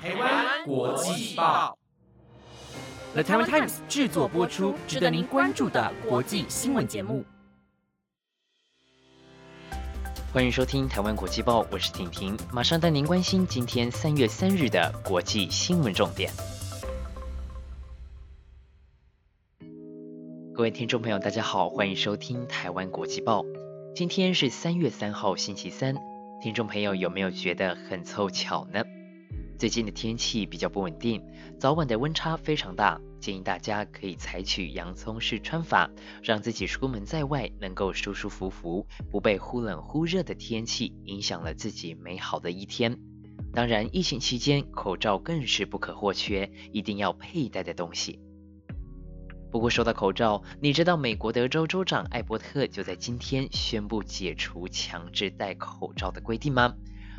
台湾国际报，The Taiwan Times 制作播出，值得您关注的国际新闻节目。欢迎收听《台湾国际报》，我是婷婷，马上带您关心今天三月三日的国际新闻重点。各位听众朋友，大家好，欢迎收听《台湾国际报》。今天是三月三号，星期三。听众朋友有没有觉得很凑巧呢？最近的天气比较不稳定，早晚的温差非常大，建议大家可以采取洋葱式穿法，让自己出门在外能够舒舒服服，不被忽冷忽热的天气影响了自己美好的一天。当然，疫情期间口罩更是不可或缺，一定要佩戴的东西。不过说到口罩，你知道美国德州州长艾伯特就在今天宣布解除强制戴口罩的规定吗？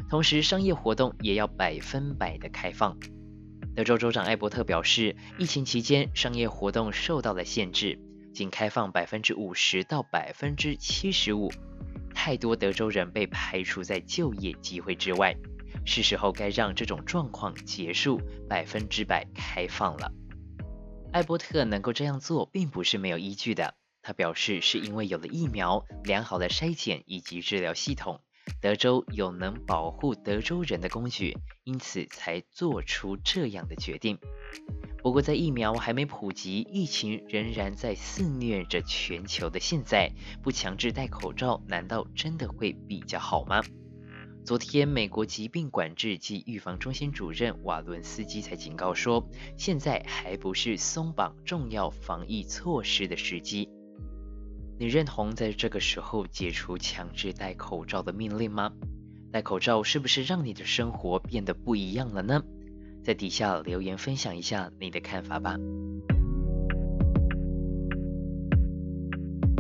同时，商业活动也要百分百的开放。德州州长艾伯特表示，疫情期间商业活动受到了限制，仅开放百分之五十到百分之七十五，太多德州人被排除在就业机会之外，是时候该让这种状况结束，百分之百开放了。艾伯特能够这样做，并不是没有依据的。他表示，是因为有了疫苗、良好的筛检以及治疗系统，德州有能保护德州人的工具，因此才做出这样的决定。不过，在疫苗还没普及、疫情仍然在肆虐着全球的现在，不强制戴口罩，难道真的会比较好吗？昨天，美国疾病管制及预防中心主任瓦伦斯基才警告说，现在还不是松绑重要防疫措施的时机。你认同在这个时候解除强制戴口罩的命令吗？戴口罩是不是让你的生活变得不一样了呢？在底下留言分享一下你的看法吧。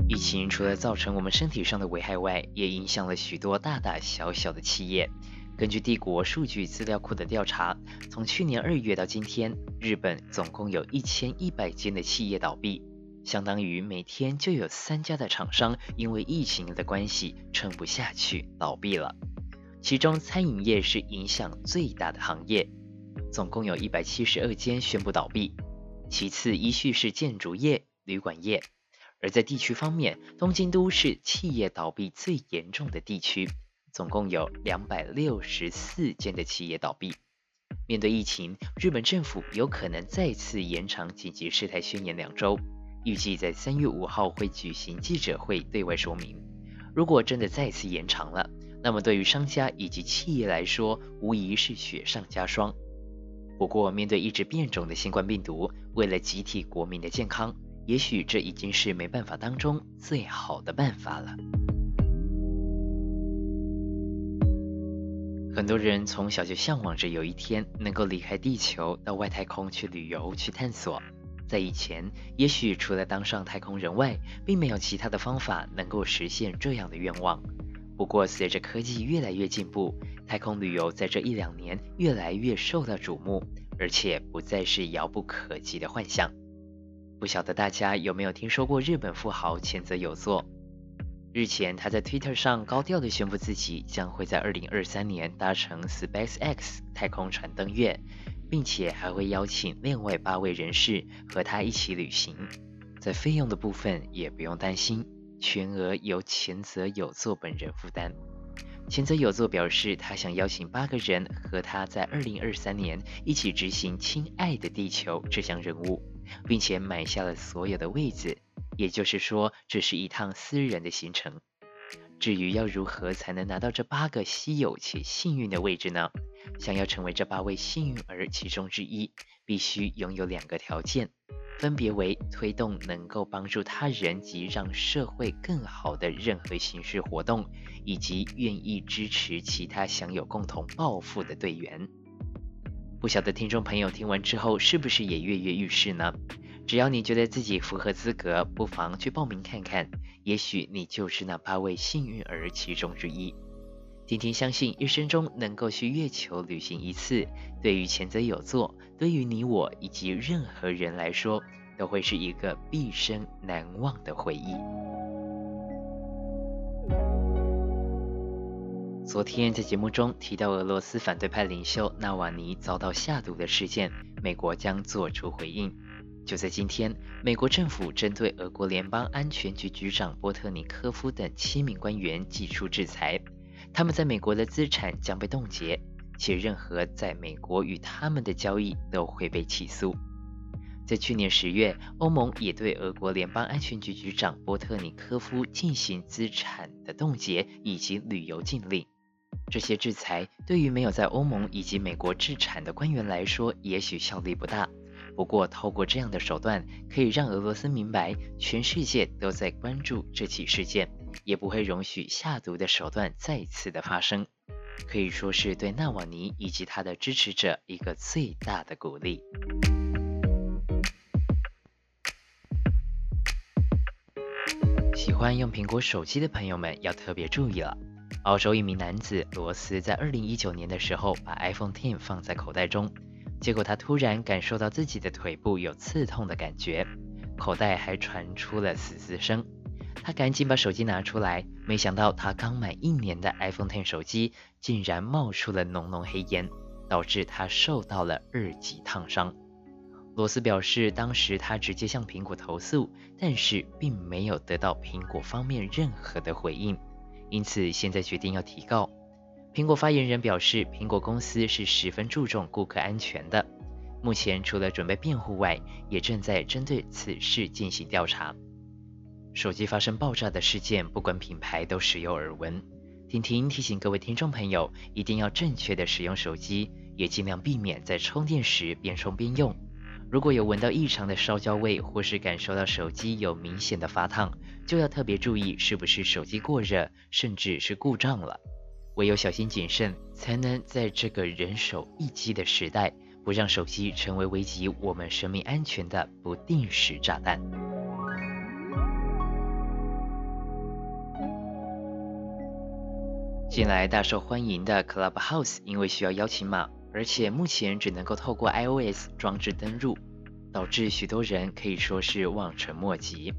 疫情除了造成我们身体上的危害外，也影响了许多大大小小的企业。根据帝国数据资料库的调查，从去年二月到今天，日本总共有一千一百间的企业倒闭，相当于每天就有三家的厂商因为疫情的关系撑不下去倒闭了。其中餐饮业是影响最大的行业，总共有一百七十二间宣布倒闭。其次依序是建筑业、旅馆业。而在地区方面，东京都是企业倒闭最严重的地区，总共有两百六十四间的企业倒闭。面对疫情，日本政府有可能再次延长紧急事态宣言两周，预计在三月五号会举行记者会对外说明。如果真的再次延长了，那么对于商家以及企业来说，无疑是雪上加霜。不过，面对一直变种的新冠病毒，为了集体国民的健康。也许这已经是没办法当中最好的办法了。很多人从小就向往着有一天能够离开地球，到外太空去旅游、去探索。在以前，也许除了当上太空人外，并没有其他的方法能够实现这样的愿望。不过，随着科技越来越进步，太空旅游在这一两年越来越受到瞩目，而且不再是遥不可及的幻想。不晓得大家有没有听说过日本富豪前泽有作？日前，他在 Twitter 上高调的宣布自己将会在2023年搭乘 SpaceX 太空船登月，并且还会邀请另外八位人士和他一起旅行。在费用的部分也不用担心，全额由前泽有作本人负担。前泽有作表示，他想邀请八个人和他在2023年一起执行《亲爱的地球》这项任务。并且买下了所有的位子，也就是说，这是一趟私人的行程。至于要如何才能拿到这八个稀有且幸运的位置呢？想要成为这八位幸运儿其中之一，必须拥有两个条件，分别为推动能够帮助他人及让社会更好的任何形式活动，以及愿意支持其他享有共同抱负的队员。不晓得听众朋友听完之后是不是也跃跃欲试呢？只要你觉得自己符合资格，不妨去报名看看，也许你就是那八位幸运儿其中之一。婷婷相信，一生中能够去月球旅行一次，对于前泽有作，对于你我以及任何人来说，都会是一个毕生难忘的回忆。昨天在节目中提到俄罗斯反对派领袖纳瓦尼遭到下毒的事件，美国将做出回应。就在今天，美国政府针对俄国联邦安全局局长波特尼科夫等七名官员寄出制裁，他们在美国的资产将被冻结，且任何在美国与他们的交易都会被起诉。在去年十月，欧盟也对俄国联邦安全局局长波特尼科夫进行资产的冻结以及旅游禁令。这些制裁对于没有在欧盟以及美国置产的官员来说，也许效力不大。不过，透过这样的手段，可以让俄罗斯明白，全世界都在关注这起事件，也不会容许下毒的手段再次的发生。可以说是对纳瓦尼以及他的支持者一个最大的鼓励。喜欢用苹果手机的朋友们要特别注意了。澳洲一名男子罗斯在2019年的时候把 iPhone X 放在口袋中，结果他突然感受到自己的腿部有刺痛的感觉，口袋还传出了嘶嘶声。他赶紧把手机拿出来，没想到他刚满一年的 iPhone ten 手机竟然冒出了浓浓黑烟，导致他受到了二级烫伤。罗斯表示，当时他直接向苹果投诉，但是并没有得到苹果方面任何的回应。因此，现在决定要提告。苹果发言人表示，苹果公司是十分注重顾客安全的。目前，除了准备辩护外，也正在针对此事进行调查。手机发生爆炸的事件，不管品牌都时有耳闻。婷婷提醒各位听众朋友，一定要正确的使用手机，也尽量避免在充电时边充边用。如果有闻到异常的烧焦味，或是感受到手机有明显的发烫，就要特别注意是不是手机过热，甚至是故障了。唯有小心谨慎，才能在这个人手一机的时代，不让手机成为危及我们生命安全的不定时炸弹。近来大受欢迎的 Clubhouse，因为需要邀请码。而且目前只能够透过 iOS 装置登入，导致许多人可以说是望尘莫及。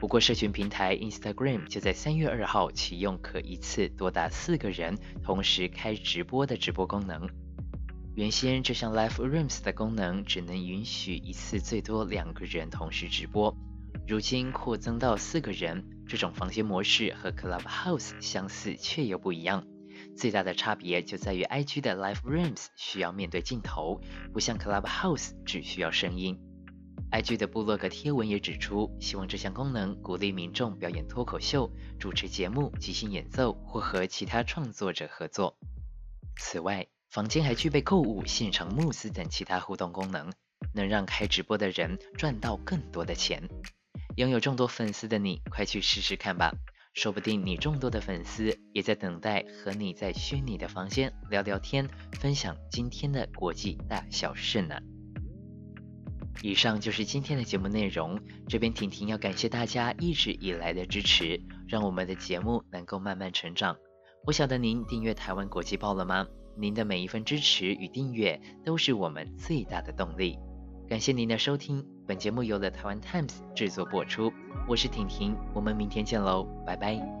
不过，社群平台 Instagram 就在三月二号启用可一次多达四个人同时开直播的直播功能。原先这项 Live Rooms 的功能只能允许一次最多两个人同时直播，如今扩增到四个人。这种房间模式和 Clubhouse 相似，却又不一样。最大的差别就在于，IG 的 Live Rooms 需要面对镜头，不像 Clubhouse 只需要声音。IG 的部落格贴文也指出，希望这项功能鼓励民众表演脱口秀、主持节目、即兴演奏或和其他创作者合作。此外，房间还具备购物、现场慕斯等其他互动功能，能让开直播的人赚到更多的钱。拥有众多粉丝的你，快去试试看吧！说不定你众多的粉丝也在等待和你在虚拟的房间聊聊天，分享今天的国际大小事呢。以上就是今天的节目内容，这边婷婷要感谢大家一直以来的支持，让我们的节目能够慢慢成长。不晓得您订阅台湾国际报了吗？您的每一份支持与订阅都是我们最大的动力。感谢您的收听，本节目由了台湾 Times 制作播出。我是婷婷，我们明天见喽，拜拜。